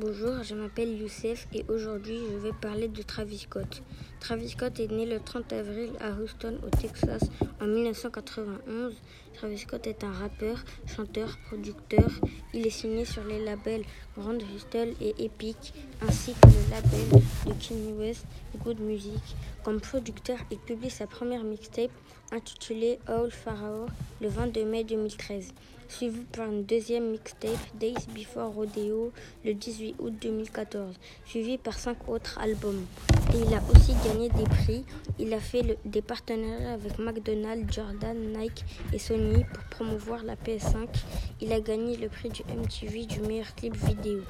Bonjour, je m'appelle Youssef et aujourd'hui je vais parler de Travis Scott. Travis Scott est né le 30 avril à Houston au Texas en 1991. Travis Scott est un rappeur, chanteur, producteur. Il est signé sur les labels Grand Hustle et Epic ainsi que le label de Kanye West Good Music. Comme producteur, il publie sa première mixtape intitulée All Pharaoh le 22 mai 2013 suivi par une deuxième mixtape Days Before Rodeo le 18 août 2014, suivi par cinq autres albums. Il a aussi gagné des prix. Il a fait des partenariats avec McDonald's, Jordan, Nike et Sony pour promouvoir la PS5. Il a gagné le prix du MTV du meilleur clip vidéo.